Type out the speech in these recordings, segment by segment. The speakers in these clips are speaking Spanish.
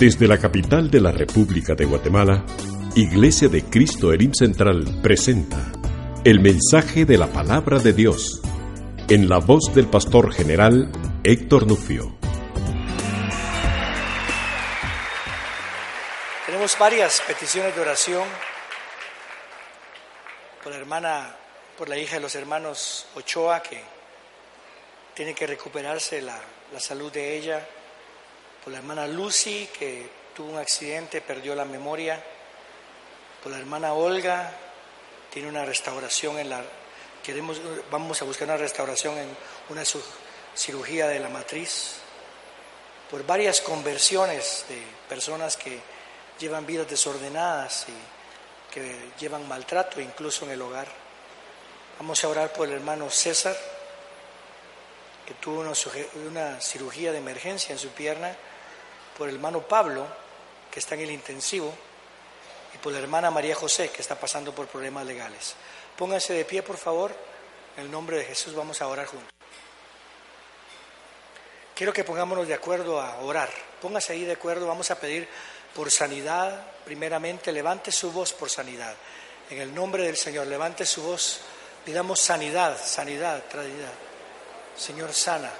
Desde la capital de la República de Guatemala, Iglesia de Cristo Elim Central presenta el mensaje de la palabra de Dios en la voz del pastor general Héctor Nufio. Tenemos varias peticiones de oración por la hermana, por la hija de los hermanos Ochoa, que tiene que recuperarse la, la salud de ella por la hermana Lucy, que tuvo un accidente, perdió la memoria, por la hermana Olga, tiene una restauración en la... Queremos, vamos a buscar una restauración en una cirugía de la matriz, por varias conversiones de personas que llevan vidas desordenadas y que llevan maltrato incluso en el hogar. Vamos a orar por el hermano César, que tuvo una, cirugía de emergencia en su pierna por el hermano Pablo, que está en el intensivo, y por la hermana María José, que está pasando por problemas legales. Pónganse de pie, por favor. En el nombre de Jesús vamos a orar juntos. Quiero que pongámonos de acuerdo a orar. Póngase ahí de acuerdo, vamos a pedir por sanidad. Primeramente, levante su voz por sanidad. En el nombre del Señor, levante su voz. Pidamos sanidad, sanidad, sanidad. Señor, sana.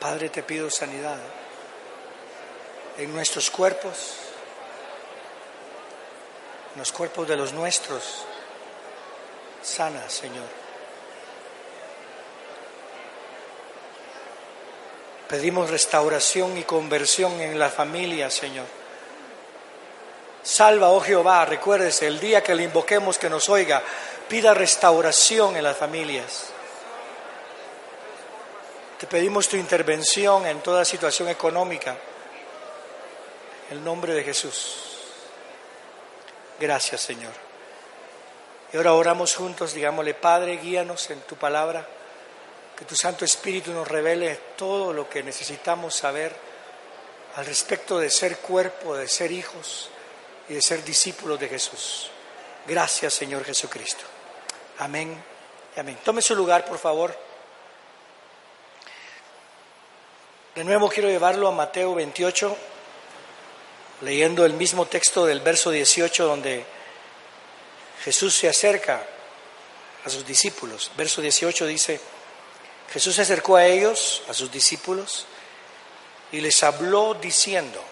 Padre, te pido sanidad en nuestros cuerpos, en los cuerpos de los nuestros. Sana, Señor. Pedimos restauración y conversión en la familia, Señor. Salva, oh Jehová, recuérdese, el día que le invoquemos que nos oiga, pida restauración en las familias. Te pedimos tu intervención en toda situación económica. En el nombre de Jesús. Gracias, Señor. Y ahora oramos juntos, digámosle, Padre, guíanos en tu palabra, que tu Santo Espíritu nos revele todo lo que necesitamos saber al respecto de ser cuerpo, de ser hijos y de ser discípulos de Jesús. Gracias, Señor Jesucristo. Amén y amén. Tome su lugar, por favor. De nuevo quiero llevarlo a Mateo 28, leyendo el mismo texto del verso 18 donde Jesús se acerca a sus discípulos. Verso 18 dice, Jesús se acercó a ellos, a sus discípulos, y les habló diciendo,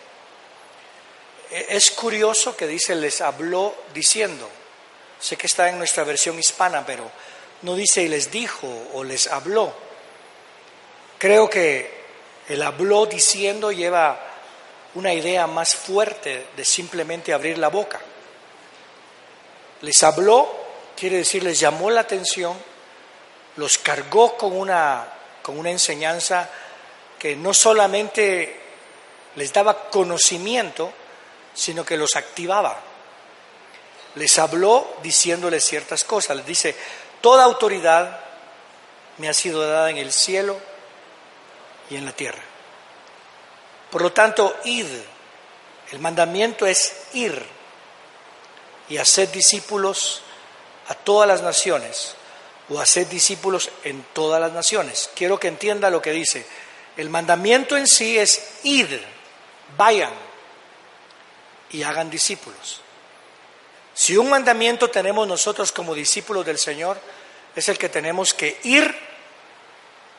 e-, es curioso que dice les habló diciendo, sé que está en nuestra versión hispana, pero no dice y les dijo o les habló. Creo que el habló diciendo lleva una idea más fuerte de simplemente abrir la boca. Les habló, quiere decir, les llamó la atención, los cargó con una, con una enseñanza que no solamente les daba conocimiento, sino que los activaba. Les habló diciéndoles ciertas cosas. Les dice, toda autoridad me ha sido dada en el cielo y en la tierra. Por lo tanto, id. El mandamiento es ir y hacer discípulos a todas las naciones o hacer discípulos en todas las naciones. Quiero que entienda lo que dice. El mandamiento en sí es ir, vayan y hagan discípulos. Si un mandamiento tenemos nosotros como discípulos del Señor, es el que tenemos que ir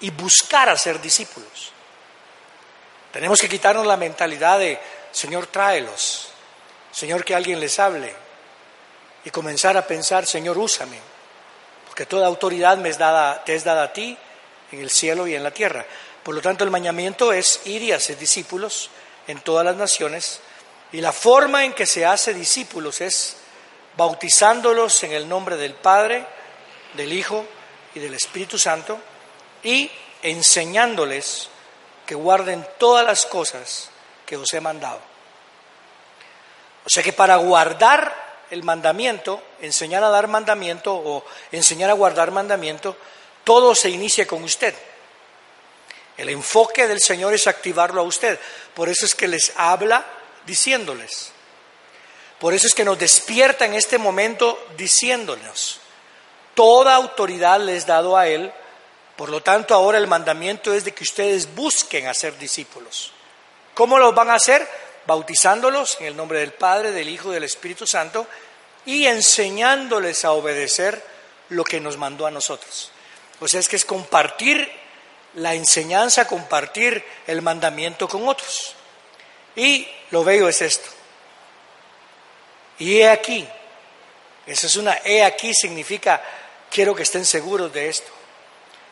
y buscar a ser discípulos. Tenemos que quitarnos la mentalidad de, Señor, tráelos, Señor, que alguien les hable, y comenzar a pensar, Señor, úsame, porque toda autoridad me es dada, te es dada a ti en el cielo y en la tierra. Por lo tanto, el mandamiento es ir y hacer discípulos en todas las naciones. Y la forma en que se hace discípulos es bautizándolos en el nombre del Padre, del Hijo y del Espíritu Santo y enseñándoles que guarden todas las cosas que os he mandado. O sea que para guardar el mandamiento, enseñar a dar mandamiento o enseñar a guardar mandamiento, todo se inicia con usted. El enfoque del Señor es activarlo a usted. Por eso es que les habla diciéndoles. Por eso es que nos despierta en este momento diciéndonos, toda autoridad les dado a Él, por lo tanto ahora el mandamiento es de que ustedes busquen hacer discípulos. ¿Cómo los van a hacer? Bautizándolos en el nombre del Padre, del Hijo y del Espíritu Santo y enseñándoles a obedecer lo que nos mandó a nosotros. O sea, es que es compartir la enseñanza, compartir el mandamiento con otros. Y lo veo es esto. Y he aquí, eso es una he aquí significa quiero que estén seguros de esto.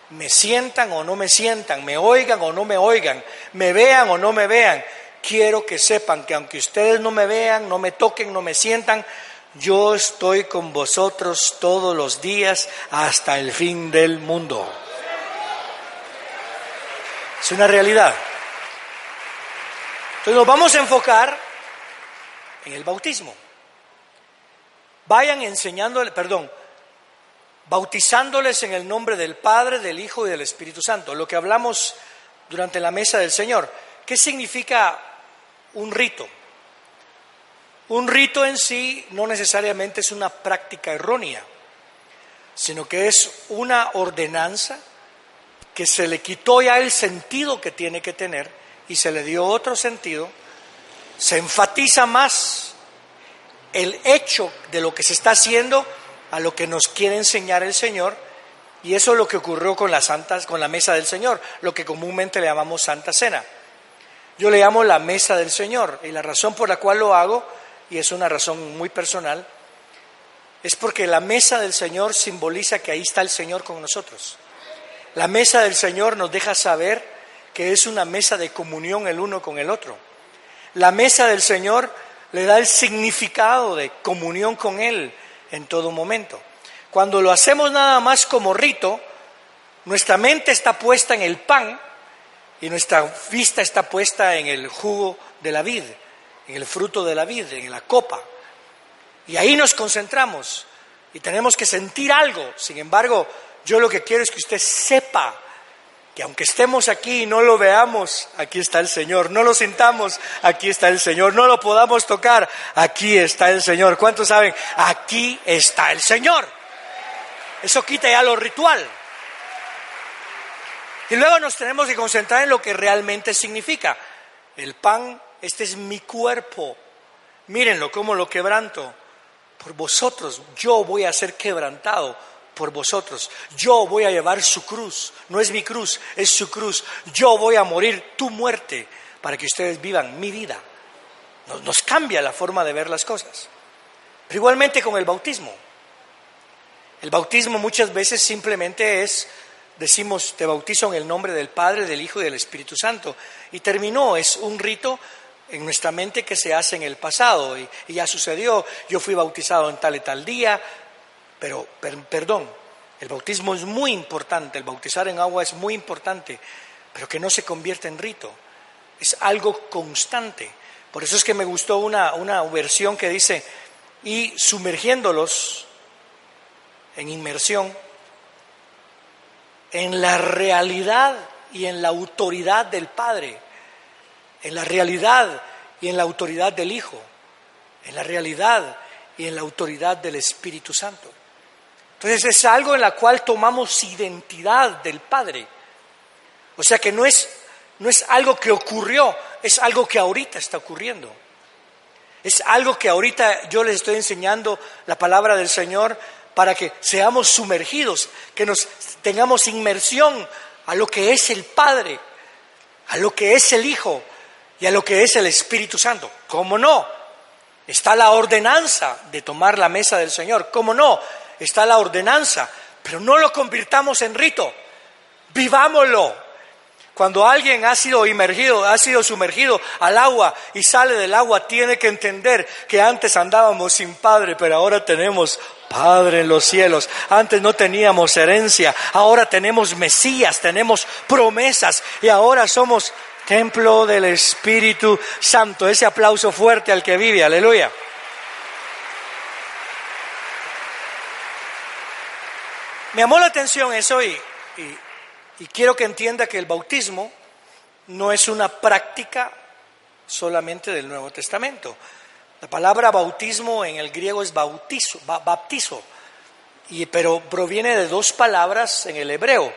Me sientan o no me sientan, me oigan o no me oigan, me vean o no me vean. Quiero que sepan que aunque ustedes no me vean, no me toquen, no me sientan, yo estoy con vosotros todos los días hasta el fin del mundo. Es una realidad. Entonces nos vamos a enfocar en el bautismo. Vayan enseñándole, perdón, bautizándoles en el nombre del Padre, del Hijo y del Espíritu Santo. Lo que hablamos durante la mesa del Señor. ¿Qué significa un rito? Un rito en sí no necesariamente es una práctica errónea, sino que es una ordenanza que se le quitó ya el sentido que tiene que tener y se le dio otro sentido, se enfatiza más el hecho de lo que se está haciendo a lo que nos quiere enseñar el Señor, y eso es lo que ocurrió con la Santa, con la mesa del Señor, lo que comúnmente le llamamos Santa Cena. Yo le llamo la mesa del Señor, y la razón por la cual lo hago, y es una razón muy personal, es porque la mesa del Señor simboliza que ahí está el Señor con nosotros. La mesa del Señor nos deja saber que es una mesa de comunión el uno con el otro. La mesa del Señor le da el significado de comunión con Él, en todo momento. Cuando lo hacemos nada más como rito, nuestra mente está puesta en el pan y nuestra vista está puesta en el jugo de la vid, en el fruto de la vid, en la copa. Y ahí nos concentramos y tenemos que sentir algo. Sin embargo, yo lo que quiero es que usted sepa que aunque estemos aquí y no lo veamos, aquí está el Señor, no lo sintamos, aquí está el Señor, no lo podamos tocar, aquí está el Señor. ¿Cuántos saben? Aquí está el Señor. Eso quita ya lo ritual. Y luego nos tenemos que concentrar en lo que realmente significa. El pan, este es mi cuerpo. Mírenlo, como lo quebranto. Por vosotros yo voy a ser quebrantado por vosotros. Yo voy a llevar su cruz. No es mi cruz, es su cruz. Yo voy a morir tu muerte para que ustedes vivan mi vida. Nos, cambia la forma de ver las cosas. Pero igualmente con el bautismo. El bautismo muchas veces simplemente es, decimos, te bautizo en el nombre del Padre, del Hijo y del Espíritu Santo. Y terminó, es un rito en nuestra mente que se hace en el pasado y, ya sucedió, yo fui bautizado en tal y tal día, pero, perdón, el bautismo es muy importante, el bautizar en agua es muy importante, pero que no se convierta en rito, es algo constante. Por eso es que me gustó una, una versión que dice, y sumergiéndolos en inmersión, en la realidad y en la autoridad del Padre, en la realidad y en la autoridad del Hijo, en la realidad y en la autoridad del Espíritu Santo. Entonces es algo en la cual tomamos identidad del Padre. O sea que no es, no es algo que ocurrió, es algo que ahorita está ocurriendo. Es algo que ahorita yo les estoy enseñando la palabra del Señor para que seamos sumergidos, que nos tengamos inmersión a lo que es el Padre, a lo que es el Hijo y a lo que es el Espíritu Santo. ¿Cómo no? Está la ordenanza de tomar la mesa del Señor. ¿Cómo no? está la ordenanza, pero no lo convirtamos en rito. Vivámoslo. Cuando alguien ha sido ha sido sumergido al agua y sale del agua, tiene que entender que antes andábamos sin padre, pero ahora tenemos Padre en los cielos. Antes no teníamos herencia, ahora tenemos Mesías, tenemos promesas y ahora somos templo del Espíritu Santo. Ese aplauso fuerte al que vive, aleluya. Me llamó la atención eso y, y y quiero que entienda que el bautismo no es una práctica solamente del Nuevo Testamento. La palabra bautismo en el griego es bautizo, baptizo, y, pero proviene de dos palabras en el hebreo.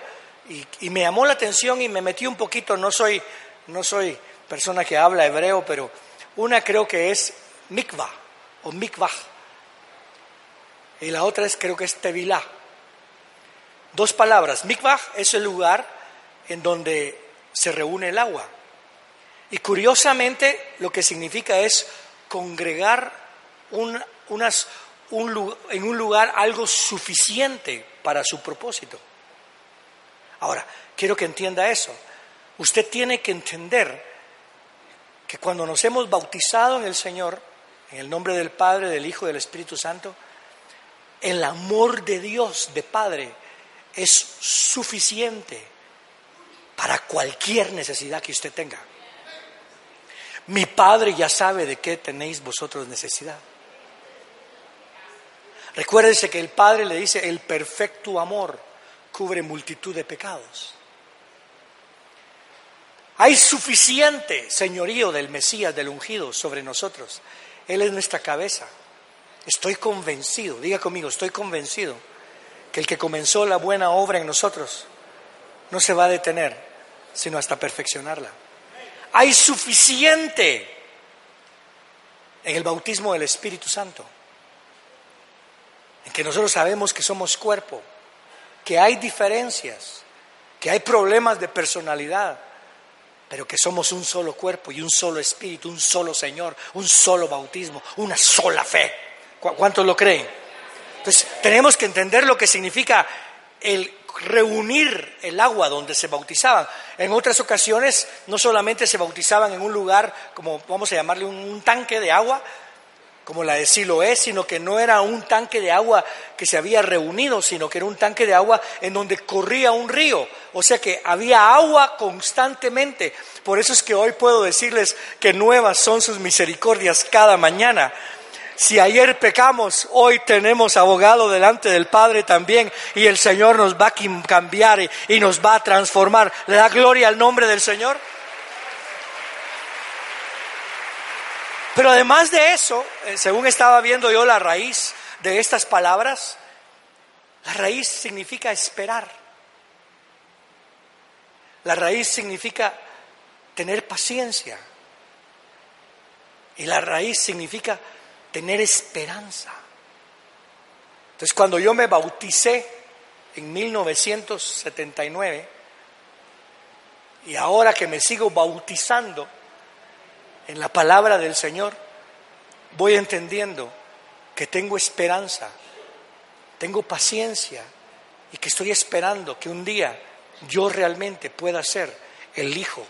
Y, me llamó la atención y me metí un poquito, no soy, no soy persona que habla hebreo, pero una creo que es mikvah o mikvah. Y la otra es creo que es tevilá. Dos palabras. Mikvah es el lugar en donde se reúne el agua. Y curiosamente lo que significa es congregar unas, en un lugar algo suficiente para su propósito. Ahora, quiero que entienda eso. Usted tiene que entender que cuando nos hemos bautizado en el Señor, en el nombre del Padre, del Hijo y del Espíritu Santo, el amor de Dios, de Padre, es suficiente para cualquier necesidad que usted tenga. Mi Padre ya sabe de qué tenéis vosotros necesidad. Recuérdese que el Padre le dice, el perfecto amor cubre multitud de pecados. Hay suficiente señorío del Mesías, del ungido, sobre nosotros. Él es nuestra cabeza. Estoy convencido, diga conmigo, estoy convencido que el que comenzó la buena obra en nosotros no se va a detener, sino hasta perfeccionarla. Hay suficiente en el bautismo del Espíritu Santo, en que nosotros sabemos que somos cuerpo, que hay diferencias, que hay problemas de personalidad, pero que somos un solo cuerpo y un solo espíritu, un solo Señor, un solo bautismo, una sola fe. ¿Cuántos lo creen? Entonces, tenemos que entender lo que significa el reunir el agua donde se bautizaban. En otras ocasiones no solamente se bautizaban en un lugar, como vamos a llamarle un, tanque de agua, como la de Siloé, sino que no era un tanque de agua que se había reunido, sino que era un tanque de agua en donde corría un río. O sea que había agua constantemente. Por eso es que hoy puedo decirles que nuevas son sus misericordias cada mañana. Si ayer pecamos, hoy tenemos abogado delante del Padre también y el Señor nos va a cambiar y, nos va a transformar. ¿Le da gloria al nombre del Señor? Pero además de eso, eh, según estaba viendo yo la raíz de estas palabras, la raíz significa esperar. La raíz significa tener paciencia. Y la raíz significa tener esperanza. Entonces, cuando yo me bauticé en 1979, y ahora que me sigo bautizando en la palabra del Señor, voy entendiendo que tengo esperanza, tengo paciencia y que estoy esperando que un día yo realmente pueda ser el hijo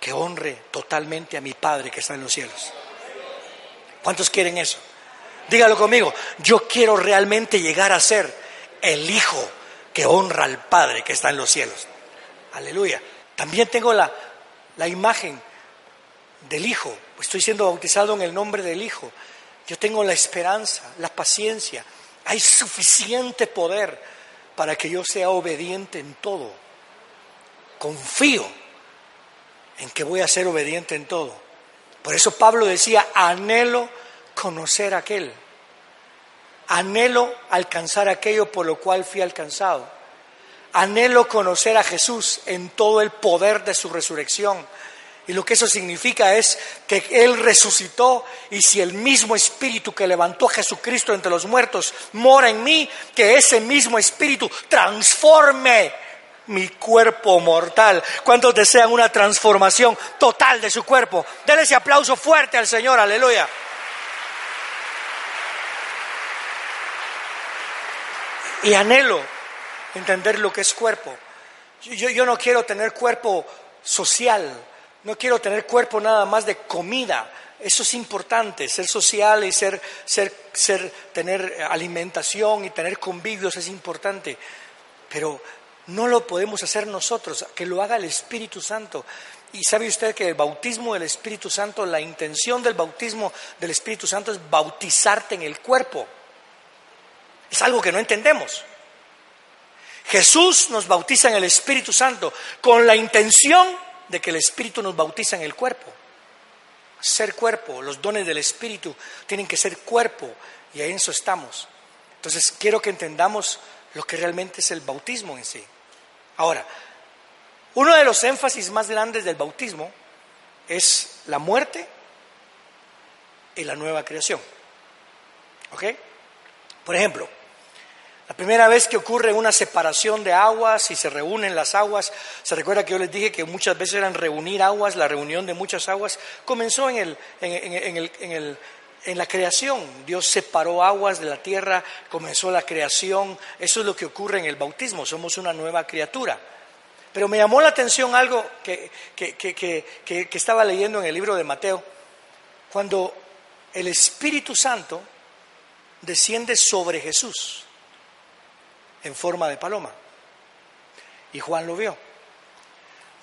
que honre totalmente a mi Padre que está en los cielos. ¿Cuántos quieren eso? Dígalo conmigo. Yo quiero realmente llegar a ser el Hijo que honra al Padre que está en los cielos. Aleluya. También tengo la, la imagen del Hijo. Estoy siendo bautizado en el nombre del Hijo. Yo tengo la esperanza, la paciencia. Hay suficiente poder para que yo sea obediente en todo. Confío en que voy a ser obediente en todo. Por eso Pablo decía, anhelo conocer aquel, anhelo alcanzar aquello por lo cual fui alcanzado, anhelo conocer a Jesús en todo el poder de su resurrección. Y lo que eso significa es que Él resucitó y si el mismo espíritu que levantó a Jesucristo entre los muertos mora en mí, que ese mismo espíritu transforme mi cuerpo mortal. ¿Cuántos desean una transformación total de su cuerpo? Denle ese aplauso fuerte al Señor, aleluya. Y anhelo entender lo que es cuerpo. Yo, yo no quiero tener cuerpo social, no quiero tener cuerpo nada más de comida. Eso es importante, ser social y ser, ser, ser, tener alimentación y tener convivios es importante. Pero no lo podemos hacer nosotros, que lo haga el Espíritu Santo. Y sabe usted que el bautismo del Espíritu Santo, la intención del bautismo del Espíritu Santo es bautizarte en el cuerpo. Es algo que no entendemos. Jesús nos bautiza en el Espíritu Santo con la intención de que el Espíritu nos bautiza en el cuerpo. Ser cuerpo, los dones del Espíritu tienen que ser cuerpo y en eso estamos. Entonces quiero que entendamos lo que realmente es el bautismo en sí. Ahora, uno de los énfasis más grandes del bautismo es la muerte y la nueva creación. ¿Ok? Por ejemplo, la primera vez que ocurre una separación de aguas y se reúnen las aguas, se recuerda que yo les dije que muchas veces eran reunir aguas, la reunión de muchas aguas, comenzó en, el, en, el, en, en la creación. Dios separó aguas de la tierra, comenzó la creación. Eso es lo que ocurre en el bautismo, somos una nueva criatura. Pero me llamó la atención algo que, que, estaba leyendo en el libro de Mateo, cuando el Espíritu Santo desciende sobre Jesús en forma de paloma. Y Juan lo vio.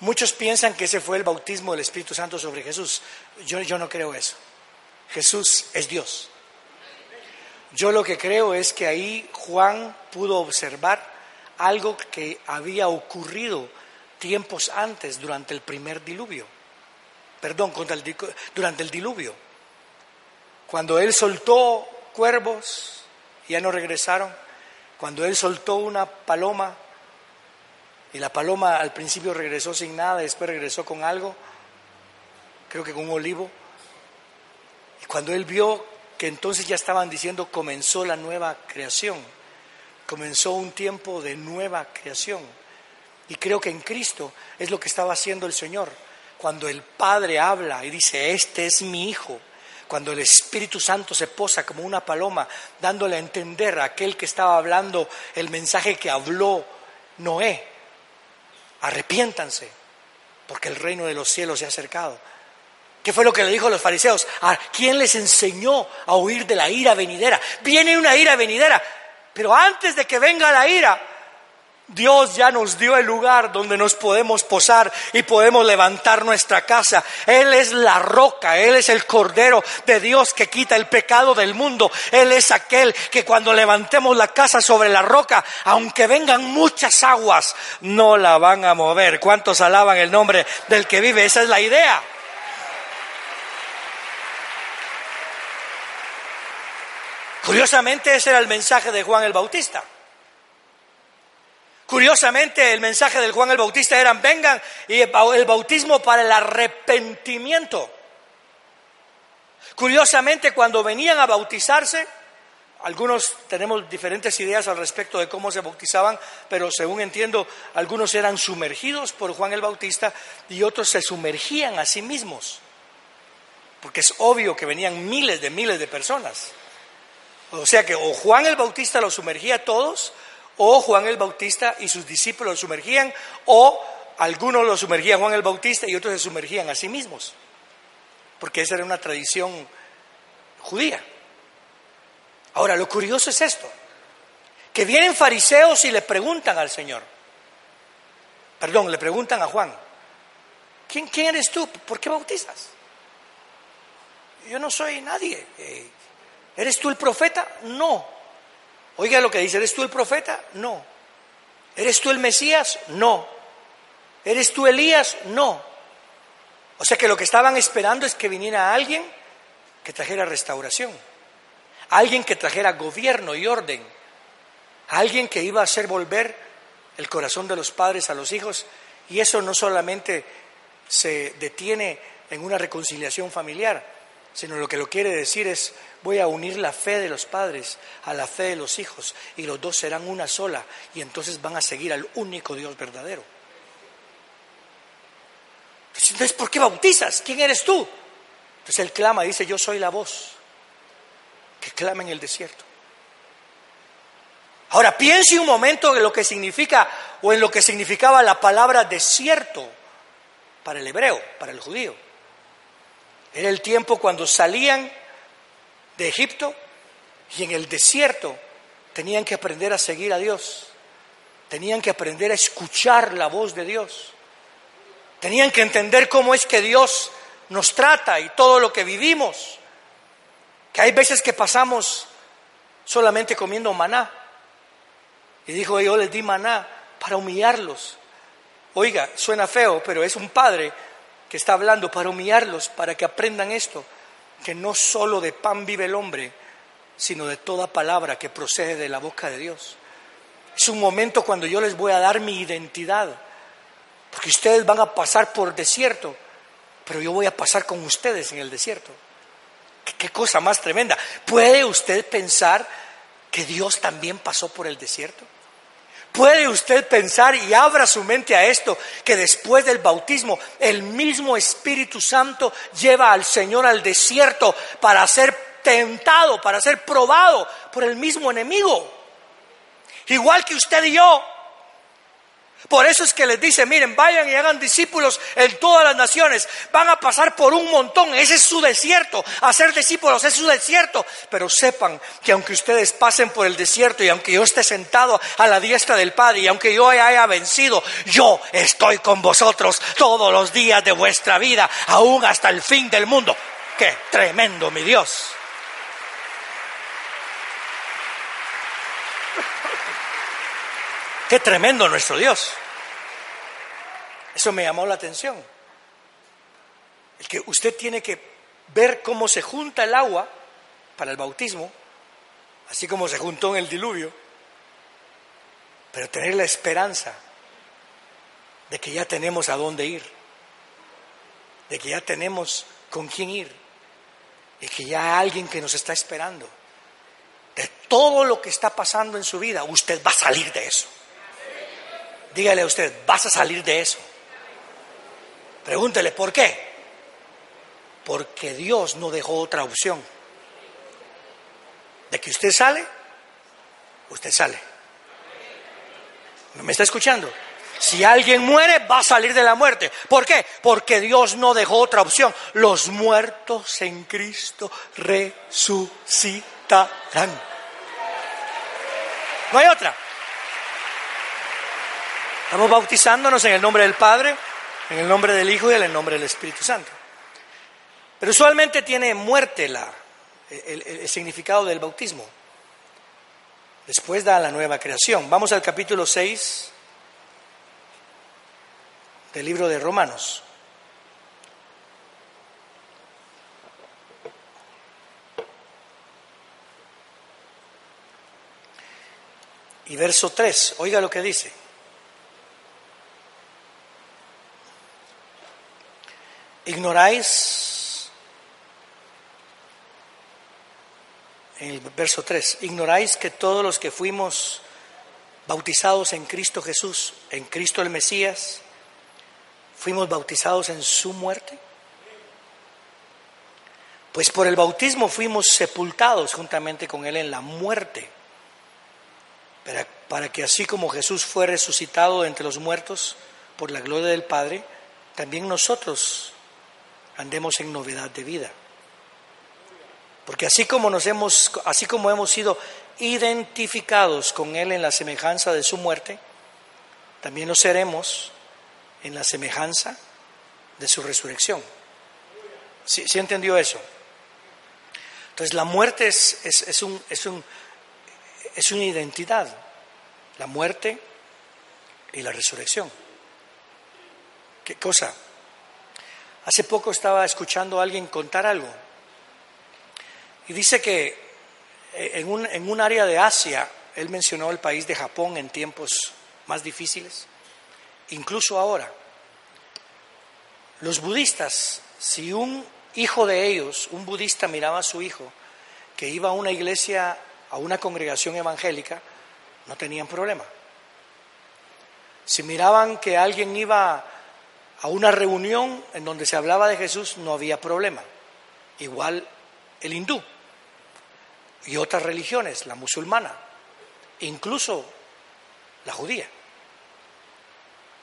Muchos piensan que ese fue el bautismo del Espíritu Santo sobre Jesús. Yo, yo no creo eso. Jesús es Dios. Yo lo que creo es que ahí Juan pudo observar algo que había ocurrido tiempos antes, durante el primer diluvio. Perdón, durante el diluvio. Cuando él soltó cuervos, ya no regresaron. Cuando él soltó una paloma, y la paloma al principio regresó sin nada, después regresó con algo, creo que con un olivo. Y cuando él vio que entonces ya estaban diciendo comenzó la nueva creación, comenzó un tiempo de nueva creación. Y creo que en Cristo es lo que estaba haciendo el Señor. Cuando el Padre habla y dice, este es mi Hijo, cuando el Espíritu Santo se posa como una paloma, dándole a entender a aquel que estaba hablando el mensaje que habló Noé, arrepiéntanse, porque el reino de los cielos se ha acercado. ¿Qué fue lo que le dijo a los fariseos? ¿A quién les enseñó a huir de la ira venidera? Viene una ira venidera, pero antes de que venga la ira, Dios ya nos dio el lugar donde nos podemos posar y podemos levantar nuestra casa. Él es la roca, Él es el Cordero de Dios que quita el pecado del mundo. Él es aquel que cuando levantemos la casa sobre la roca, aunque vengan muchas aguas, no la van a mover. ¿Cuántos alaban el nombre del que vive? Esa es la idea. Curiosamente ese era el mensaje de Juan el Bautista. Curiosamente el mensaje del Juan el Bautista era vengan y el bautismo para el arrepentimiento. Curiosamente cuando venían a bautizarse, algunos tenemos diferentes ideas al respecto de cómo se bautizaban, pero según entiendo, algunos eran sumergidos por Juan el Bautista y otros se sumergían a sí mismos, porque es obvio que venían miles de miles de personas. O sea que o Juan el Bautista los sumergía a todos, o Juan el Bautista y sus discípulos los sumergían, o algunos los sumergían Juan el Bautista y otros se sumergían a sí mismos, porque esa era una tradición judía. Ahora, lo curioso es esto, que vienen fariseos y le preguntan al Señor, perdón, le preguntan a Juan, ¿quién, quién eres tú? ¿Por qué bautizas? Yo no soy nadie. Eh, ¿Eres tú el profeta? No. Oiga lo que dice, ¿eres tú el profeta? No. ¿Eres tú el Mesías? No. ¿Eres tú Elías? No. O sea que lo que estaban esperando es que viniera alguien que trajera restauración, alguien que trajera gobierno y orden, alguien que iba a hacer volver el corazón de los padres a los hijos, y eso no solamente se detiene en una reconciliación familiar, sino lo que lo quiere decir es voy a unir la fe de los padres a la fe de los hijos y los dos serán una sola y entonces van a seguir al único Dios verdadero. Entonces, ¿por qué bautizas? ¿Quién eres tú? Entonces él clama, dice, yo soy la voz que clama en el desierto. Ahora piense un momento en lo que significa o en lo que significaba la palabra desierto para el hebreo, para el judío. Era el tiempo cuando salían de Egipto y en el desierto tenían que aprender a seguir a Dios, tenían que aprender a escuchar la voz de Dios, tenían que entender cómo es que Dios nos trata y todo lo que vivimos, que hay veces que pasamos solamente comiendo maná. Y dijo, yo les di maná para humillarlos. Oiga, suena feo, pero es un padre que está hablando para humillarlos, para que aprendan esto, que no solo de pan vive el hombre, sino de toda palabra que procede de la boca de Dios. Es un momento cuando yo les voy a dar mi identidad, porque ustedes van a pasar por desierto, pero yo voy a pasar con ustedes en el desierto. ¿Qué, cosa más tremenda? ¿Puede usted pensar que Dios también pasó por el desierto? ¿Puede usted pensar y abra su mente a esto, que después del bautismo el mismo Espíritu Santo lleva al Señor al desierto para ser tentado, para ser probado por el mismo enemigo? Igual que usted y yo, por eso es que les dice, miren, vayan y hagan discípulos en todas las naciones. Van a pasar por un montón. Ese es su desierto. Hacer discípulos es su desierto. Pero sepan que aunque ustedes pasen por el desierto y aunque yo esté sentado a la diestra del Padre y aunque yo haya vencido, yo estoy con vosotros todos los días de vuestra vida, aún hasta el fin del mundo. ¡Qué tremendo, mi Dios! Qué tremendo nuestro Dios. Eso me llamó la atención. El que usted tiene que ver cómo se junta el agua para el bautismo, así como se juntó en el diluvio, pero tener la esperanza de que ya tenemos a dónde ir, de que ya tenemos con quién ir, y que ya hay alguien que nos está esperando. De todo lo que está pasando en su vida, usted va a salir de eso. Dígale a usted, vas a salir de eso. Pregúntele, ¿por qué? Porque Dios no dejó otra opción. De que usted sale, usted sale. ¿Me está escuchando? Si alguien muere, va a salir de la muerte. ¿Por qué? Porque Dios no dejó otra opción. Los muertos en Cristo resucitarán. No hay otra. Estamos bautizándonos en el nombre del Padre, en el nombre del Hijo y en el nombre del Espíritu Santo. Pero usualmente tiene muerte la, el, significado del bautismo. Después da la nueva creación. Vamos al capítulo 6 del libro de Romanos. Y verso 3, oiga lo que dice. Ignoráis, en el verso 3, ignoráis que todos los que fuimos bautizados en Cristo Jesús, en Cristo el Mesías, fuimos bautizados en su muerte. Pues por el bautismo fuimos sepultados juntamente con Él en la muerte, para, para que así como Jesús fue resucitado entre los muertos por la gloria del Padre, también nosotros andemos en novedad de vida. Porque así como nos hemos, así como hemos sido identificados con Él en la semejanza de su muerte, también lo seremos en la semejanza de su resurrección. ¿Sí, entendió eso? Entonces la muerte es, es, un, es, un, es una identidad, la muerte y la resurrección. ¿Qué cosa? Hace poco estaba escuchando a alguien contar algo y dice que eh, en un, en un área de Asia, él mencionó el país de Japón en tiempos más difíciles, incluso ahora, los budistas, si un hijo de ellos, un budista miraba a su hijo que iba a una iglesia, a una congregación evangélica, no tenían problema. Si miraban que alguien iba a una reunión en donde se hablaba de Jesús, no había problema. Igual el hindú y otras religiones, la musulmana, incluso la judía.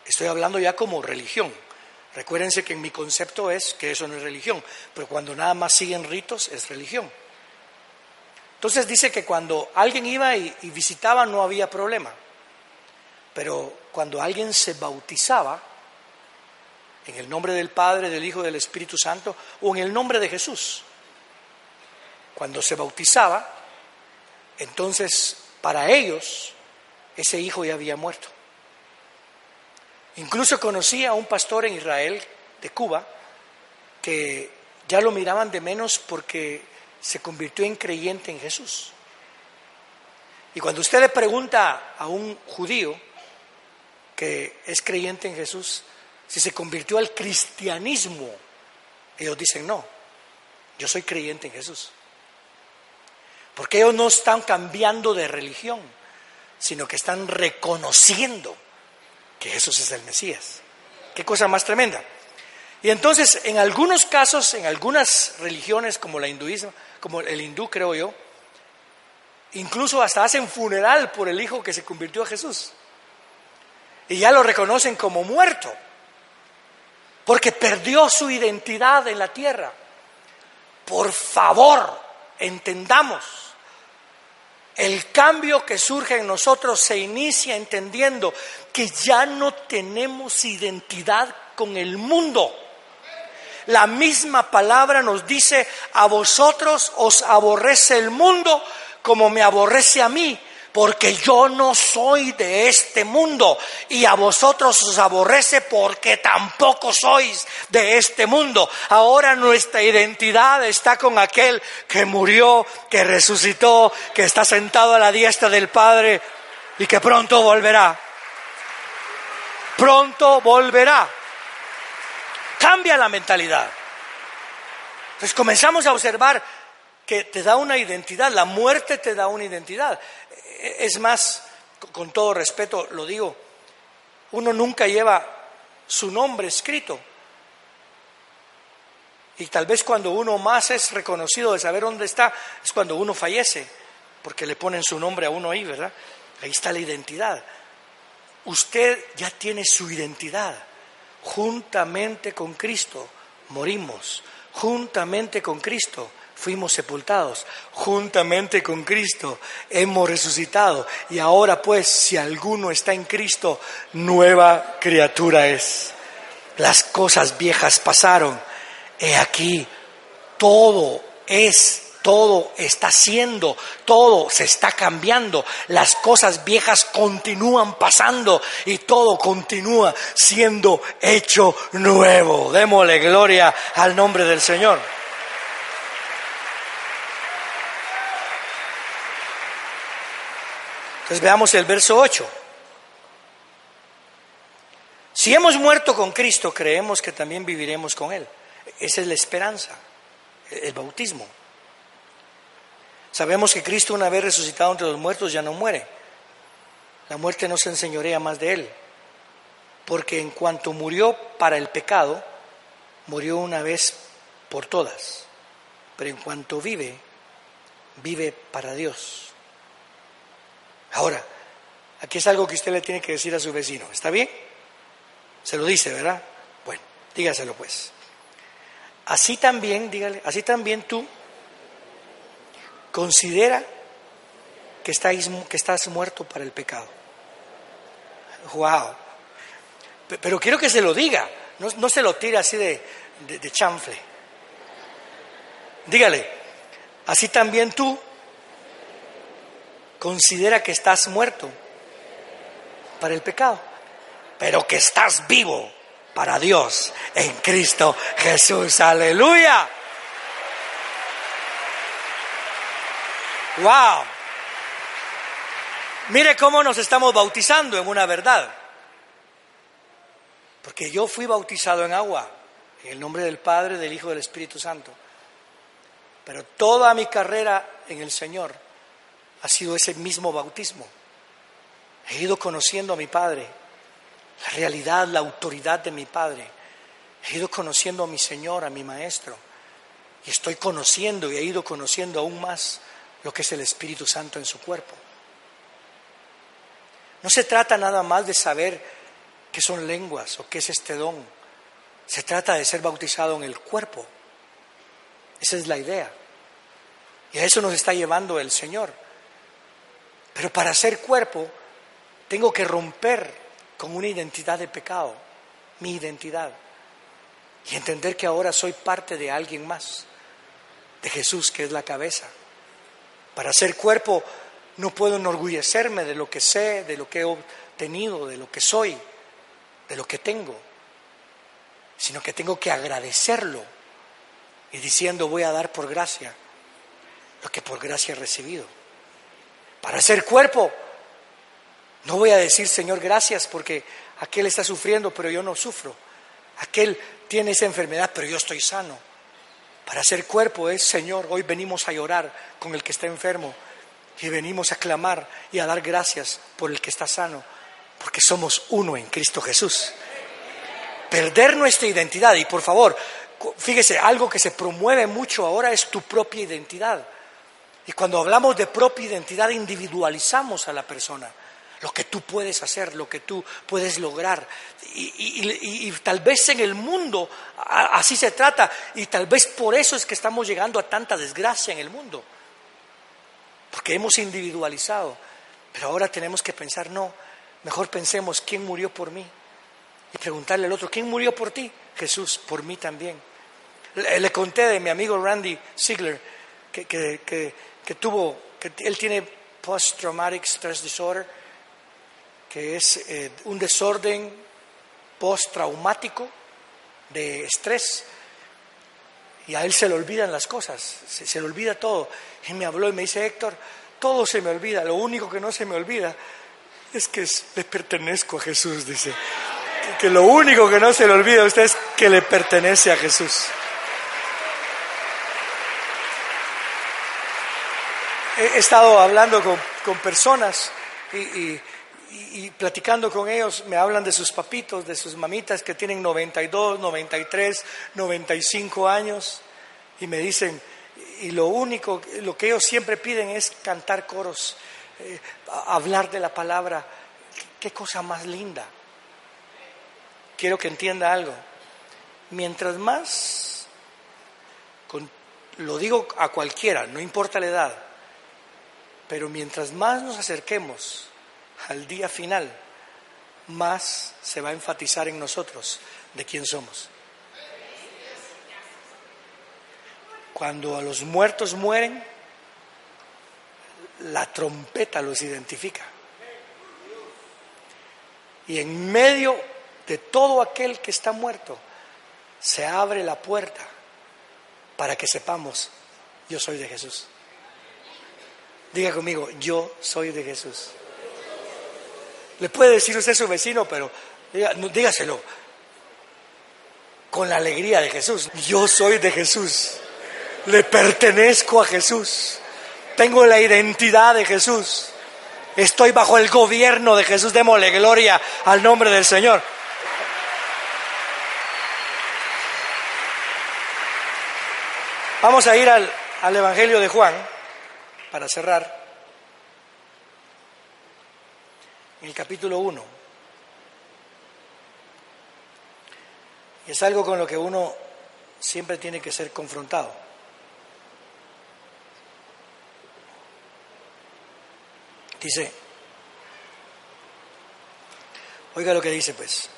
Estoy hablando ya como religión. Recuérdense que en mi concepto es que eso no es religión, pero cuando nada más siguen ritos es religión. Entonces dice que cuando alguien iba y, visitaba no había problema, pero cuando alguien se bautizaba en el nombre del Padre, del Hijo del Espíritu Santo o en el nombre de Jesús, cuando se bautizaba, entonces para ellos ese hijo ya había muerto. Incluso conocí a un pastor en Israel, de Cuba, que ya lo miraban de menos porque se convirtió en creyente en Jesús. Y cuando usted le pregunta a un judío que es creyente en Jesús, si se convirtió al cristianismo, ellos dicen no, yo soy creyente en Jesús. Porque ellos no están cambiando de religión, sino que están reconociendo que Jesús es el Mesías. Qué cosa más tremenda. Y entonces, en algunos casos, en algunas religiones como la hinduismo, como el hindú creo yo, incluso hasta hacen funeral por el hijo que se convirtió a Jesús. Y ya lo reconocen como muerto, porque perdió su identidad en la tierra. Por favor, entendamos el cambio que surge en nosotros se inicia entendiendo que ya no tenemos identidad con el mundo. La misma palabra nos dice, a vosotros os aborrece el mundo como me aborrece a mí porque yo no soy de este mundo y a vosotros os aborrece porque tampoco sois de este mundo. Ahora nuestra identidad está con aquel que murió, que resucitó, que está sentado a la diestra del Padre y que pronto volverá. Pronto volverá. Cambia la mentalidad. Entonces comenzamos a observar que te da una identidad, la muerte te da una identidad. Es más, con todo respeto lo digo, uno nunca lleva su nombre escrito. Y tal vez cuando uno más es reconocido de saber dónde está, es cuando uno fallece, porque le ponen su nombre a uno ahí, ¿verdad? Ahí está la identidad. Usted ya tiene su identidad. Juntamente con Cristo morimos. Juntamente con Cristo fuimos sepultados juntamente con Cristo, hemos resucitado y ahora pues si alguno está en Cristo, nueva criatura es. Las cosas viejas pasaron, he aquí, todo es todo está siendo, todo se está cambiando, las cosas viejas continúan pasando y todo continúa siendo hecho nuevo. Démosle gloria al nombre del Señor. Entonces veamos el verso 8. Si hemos muerto con Cristo, creemos que también viviremos con Él. Esa es la esperanza, el bautismo. Sabemos que Cristo una vez resucitado entre los muertos ya no muere. La muerte no se enseñorea más de Él. Porque en cuanto murió para el pecado, murió una vez por todas. Pero en cuanto vive, vive para Dios. Ahora, aquí es algo que usted le tiene que decir a su vecino. ¿Está bien? Se lo dice, ¿verdad? Bueno, dígaselo pues. Así también, dígale, así también tú considera que, estás muerto para el pecado. Wow. Pero quiero que se lo diga, no, se lo tire así de, de chanfle. Dígale, así también tú considera que estás muerto para el pecado, pero que estás vivo para Dios en Cristo Jesús. Aleluya. Wow. Mire cómo nos estamos bautizando en una verdad. Porque yo fui bautizado en agua, en el nombre del Padre, del Hijo y del Espíritu Santo. Pero toda mi carrera en el Señor sido ese mismo bautismo. He ido conociendo a mi Padre, la realidad, la autoridad de mi Padre. He ido conociendo a mi Señor, a mi Maestro. Y estoy conociendo y he ido conociendo aún más lo que es el Espíritu Santo en su cuerpo. No se trata nada más de saber qué son lenguas o qué es este don. Se trata de ser bautizado en el cuerpo. Esa es la idea. Y a eso nos está llevando el Señor. Pero para ser cuerpo tengo que romper con una identidad de pecado, mi identidad, y entender que ahora soy parte de alguien más, de Jesús que es la cabeza. Para ser cuerpo no puedo enorgullecerme de lo que sé, de lo que he obtenido, de lo que soy, de lo que tengo, sino que tengo que agradecerlo y diciendo voy a dar por gracia lo que por gracia he recibido. Para ser cuerpo, no voy a decir Señor gracias porque aquel está sufriendo, pero yo no sufro. Aquel tiene esa enfermedad, pero yo estoy sano. Para ser cuerpo es Señor, hoy venimos a llorar con el que está enfermo y venimos a clamar y a dar gracias por el que está sano, porque somos uno en Cristo Jesús. Perder nuestra identidad, y por favor, fíjese, algo que se promueve mucho ahora es tu propia identidad. Y cuando hablamos de propia identidad, individualizamos a la persona, lo que tú puedes hacer, lo que tú puedes lograr. Y, tal vez en el mundo así se trata, y tal vez por eso es que estamos llegando a tanta desgracia en el mundo porque hemos individualizado. Pero ahora tenemos que pensar, no, mejor pensemos quién murió por mí. Y preguntarle al otro, ¿quién murió por ti? Jesús, por mí también. Le, conté de mi amigo Randy Ziegler que, que, tuvo, que él tiene post-traumatic stress disorder, que es eh, un desorden post-traumático de estrés y a él se le olvidan las cosas, se, le olvida todo. Y me habló y me dice, Héctor, todo se me olvida, lo único que no se me olvida es que le pertenezco a Jesús, dice. Que, lo único que no se le olvida a usted es que le pertenece a Jesús. He, estado hablando con, personas y, platicando con ellos, me hablan de sus papitos, de sus mamitas que tienen 92, 93, 95 años y me dicen, y lo único, lo que ellos siempre piden es cantar coros, eh, hablar de la palabra. Qué cosa más linda. Quiero que entienda algo. Mientras más, lo digo a cualquiera, no importa la edad, pero mientras más nos acerquemos al día final, más se va a enfatizar en nosotros de quién somos. Cuando a los muertos mueren, la trompeta los identifica. Y en medio de todo aquel que está muerto, se abre la puerta para que sepamos, yo soy de Jesús. Diga conmigo, yo soy de Jesús. Le puede decir usted su vecino, pero dígaselo con la alegría de Jesús. Yo soy de Jesús. Le pertenezco a Jesús. Tengo la identidad de Jesús. Estoy bajo el gobierno de Jesús. Démosle gloria al nombre del Señor. Vamos a ir al, al Evangelio de Juan para cerrar. en el capítulo 1. Y es algo con lo que uno siempre tiene que ser confrontado. Dice, oiga lo que dice pues,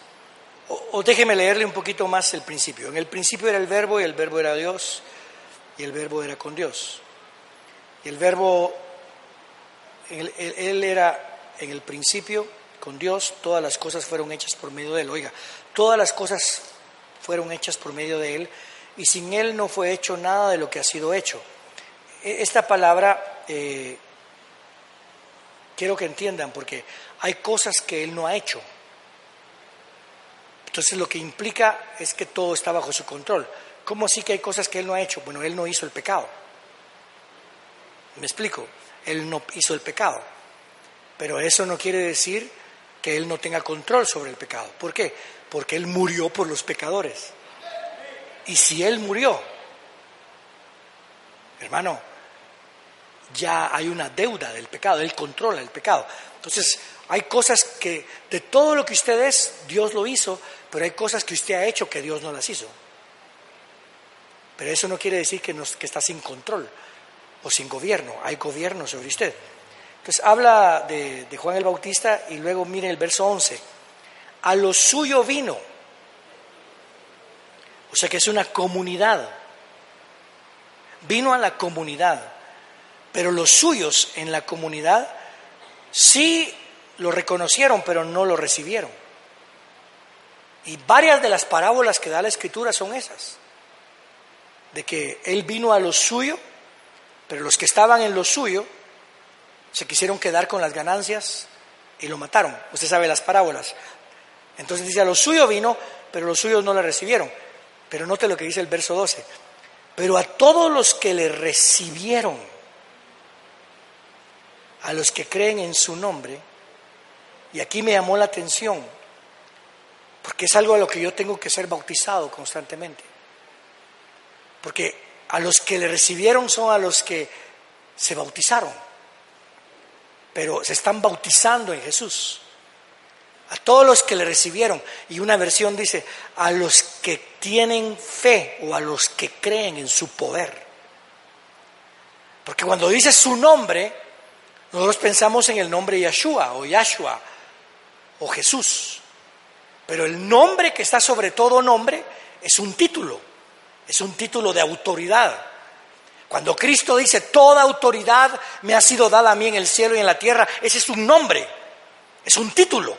o, déjeme leerle un poquito más el principio. En el principio era el verbo y el verbo era Dios y el verbo era con Dios. El verbo, él era en el principio con Dios, todas las cosas fueron hechas por medio de Él. Oiga, todas las cosas fueron hechas por medio de Él y sin Él no fue hecho nada de lo que ha sido hecho. E, esta palabra eh, quiero que entiendan porque hay cosas que Él no ha hecho. Entonces lo que implica es que todo está bajo su control. ¿Cómo así que hay cosas que Él no ha hecho? Bueno, Él no hizo el pecado. ¿Me explico? Él no hizo el pecado. Pero eso no quiere decir que Él no tenga control sobre el pecado. ¿Por qué? Porque Él murió por los pecadores. Y si Él murió, hermano, ya hay una deuda del pecado, Él controla el pecado. Entonces, Hay cosas que de todo lo que usted es, Dios lo hizo, pero hay cosas que usted ha hecho que Dios no las hizo. Pero eso no quiere decir que, que está sin control o sin gobierno. Hay gobierno sobre usted. Entonces habla de, Juan el Bautista y luego mire el verso 11. A lo suyo vino. O sea que es una comunidad. Vino a la comunidad. Pero los suyos en la comunidad sí lo reconocieron, pero no lo recibieron. Y varias de las parábolas que da la escritura son esas. De que él vino a lo suyo, pero los que estaban en lo suyo se quisieron quedar con las ganancias y lo mataron. Usted sabe las parábolas. Entonces dice, a lo suyo vino, pero los suyos no le recibieron. Pero note lo que dice el verso 12. Pero a todos los que le recibieron, a los que creen en su nombre, y aquí me llamó la atención, porque es algo a lo que yo tengo que ser bautizado constantemente. Porque a los que le recibieron son a los que se bautizaron, pero se están bautizando en Jesús. A todos los que le recibieron. Y una versión dice, a los que tienen fe o a los que creen en su poder. Porque cuando dice su nombre, nosotros pensamos en el nombre Yeshua o Yahshua o Jesús. Pero el nombre que está sobre todo nombre es un título, es un título de autoridad. Cuando Cristo dice, toda autoridad me ha sido dada a mí en el cielo y en la tierra, ese es un nombre, es un título.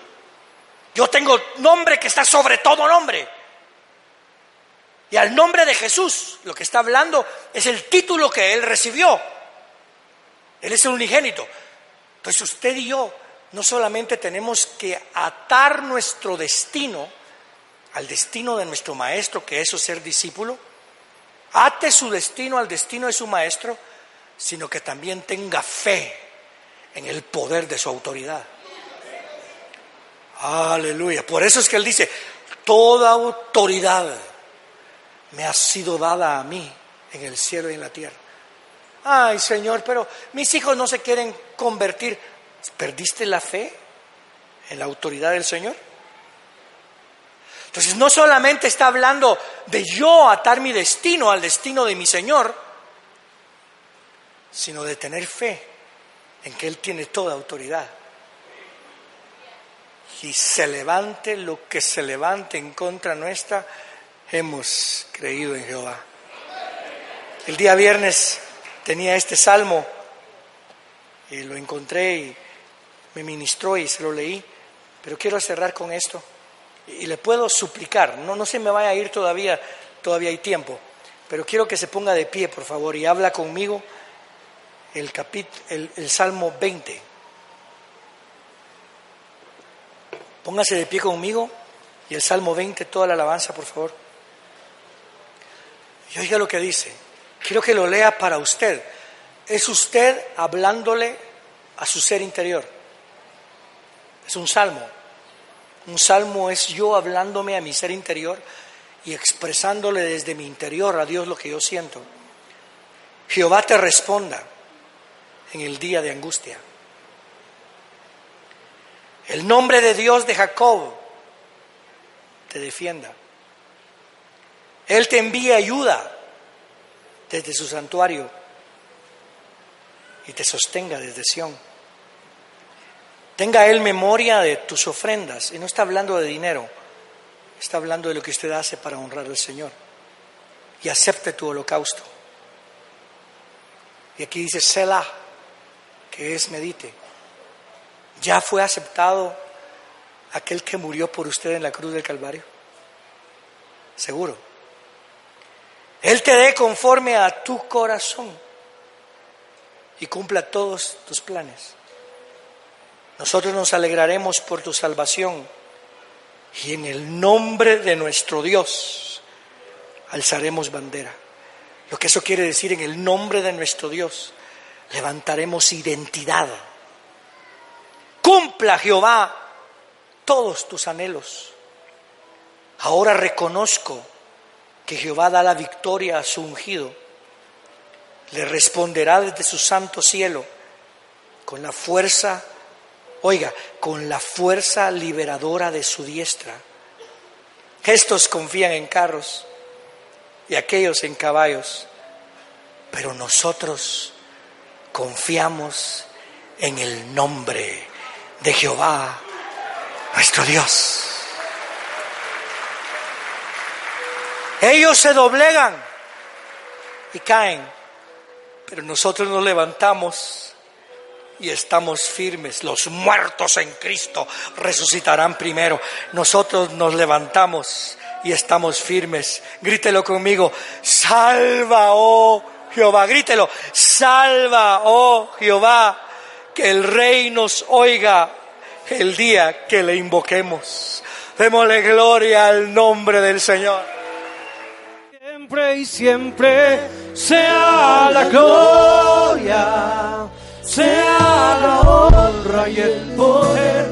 Yo tengo nombre que está sobre todo nombre. Y al nombre de Jesús, lo que está hablando es el título que Él recibió. Él es el unigénito. Entonces usted y yo no solamente tenemos que atar nuestro destino al destino de nuestro maestro, que es ser discípulo, ate su destino al destino de su maestro, sino que también tenga fe en el poder de su autoridad. Aleluya. Por eso es que él dice, toda autoridad me ha sido dada a mí en el cielo y en la tierra. Ay, Señor, pero mis hijos no se quieren convertir. ¿Perdiste la fe en la autoridad del Señor? Entonces no solamente está hablando de yo atar mi destino al destino de mi Señor, sino de tener fe en que Él tiene toda autoridad. Y se levante lo que se levante en contra nuestra, hemos creído en Jehová. El día viernes tenía este salmo y lo encontré y me ministró y se lo leí, pero quiero cerrar con esto y le puedo suplicar, no, no se me vaya a ir todavía, todavía hay tiempo, pero quiero que se ponga de pie, por favor, y habla conmigo el, el, el Salmo 20. Póngase de pie conmigo y el Salmo 20, toda la alabanza, por favor. Y oiga lo que dice. Quiero que lo lea para usted. Es usted hablándole a su ser interior. Es un salmo. Un salmo es yo hablándome a mi ser interior y expresándole desde mi interior a Dios lo que yo siento. Jehová te responda en el día de angustia. El nombre de Dios de Jacob te defienda. Él te envía ayuda desde su santuario y te sostenga desde Sión. Tenga Él memoria de tus ofrendas. Y no está hablando de dinero, está hablando de lo que usted hace para honrar al Señor. Y acepte tu holocausto. Y aquí dice Selah, que es medite. ¿Ya fue aceptado aquel que murió por usted en la cruz del Calvario? Seguro. Él te dé conforme a tu corazón y cumpla todos tus planes. Nosotros nos alegraremos por tu salvación y en el nombre de nuestro Dios alzaremos bandera. Lo que eso quiere decir, en el nombre de nuestro Dios levantaremos identidad. Cumpla Jehová todos tus anhelos. Ahora reconozco que Jehová da la victoria a su ungido. Le responderá desde su santo cielo con la fuerza oiga, con la fuerza liberadora de su diestra. Estos confían en carros y aquellos en caballos, pero nosotros confiamos en el nombre de Jehová, nuestro Dios. Ellos se doblegan y caen, pero nosotros nos levantamos y estamos firmes. Los muertos en Cristo resucitarán primero. Nosotros nos levantamos y estamos firmes. Grítelo conmigo, salva, oh Jehová, grítelo, salva, oh Jehová, que el rey nos oiga el día que le invoquemos. Démosle gloria al nombre del Señor. Siempre y siempre sea la gloria, sea la honra y el poder,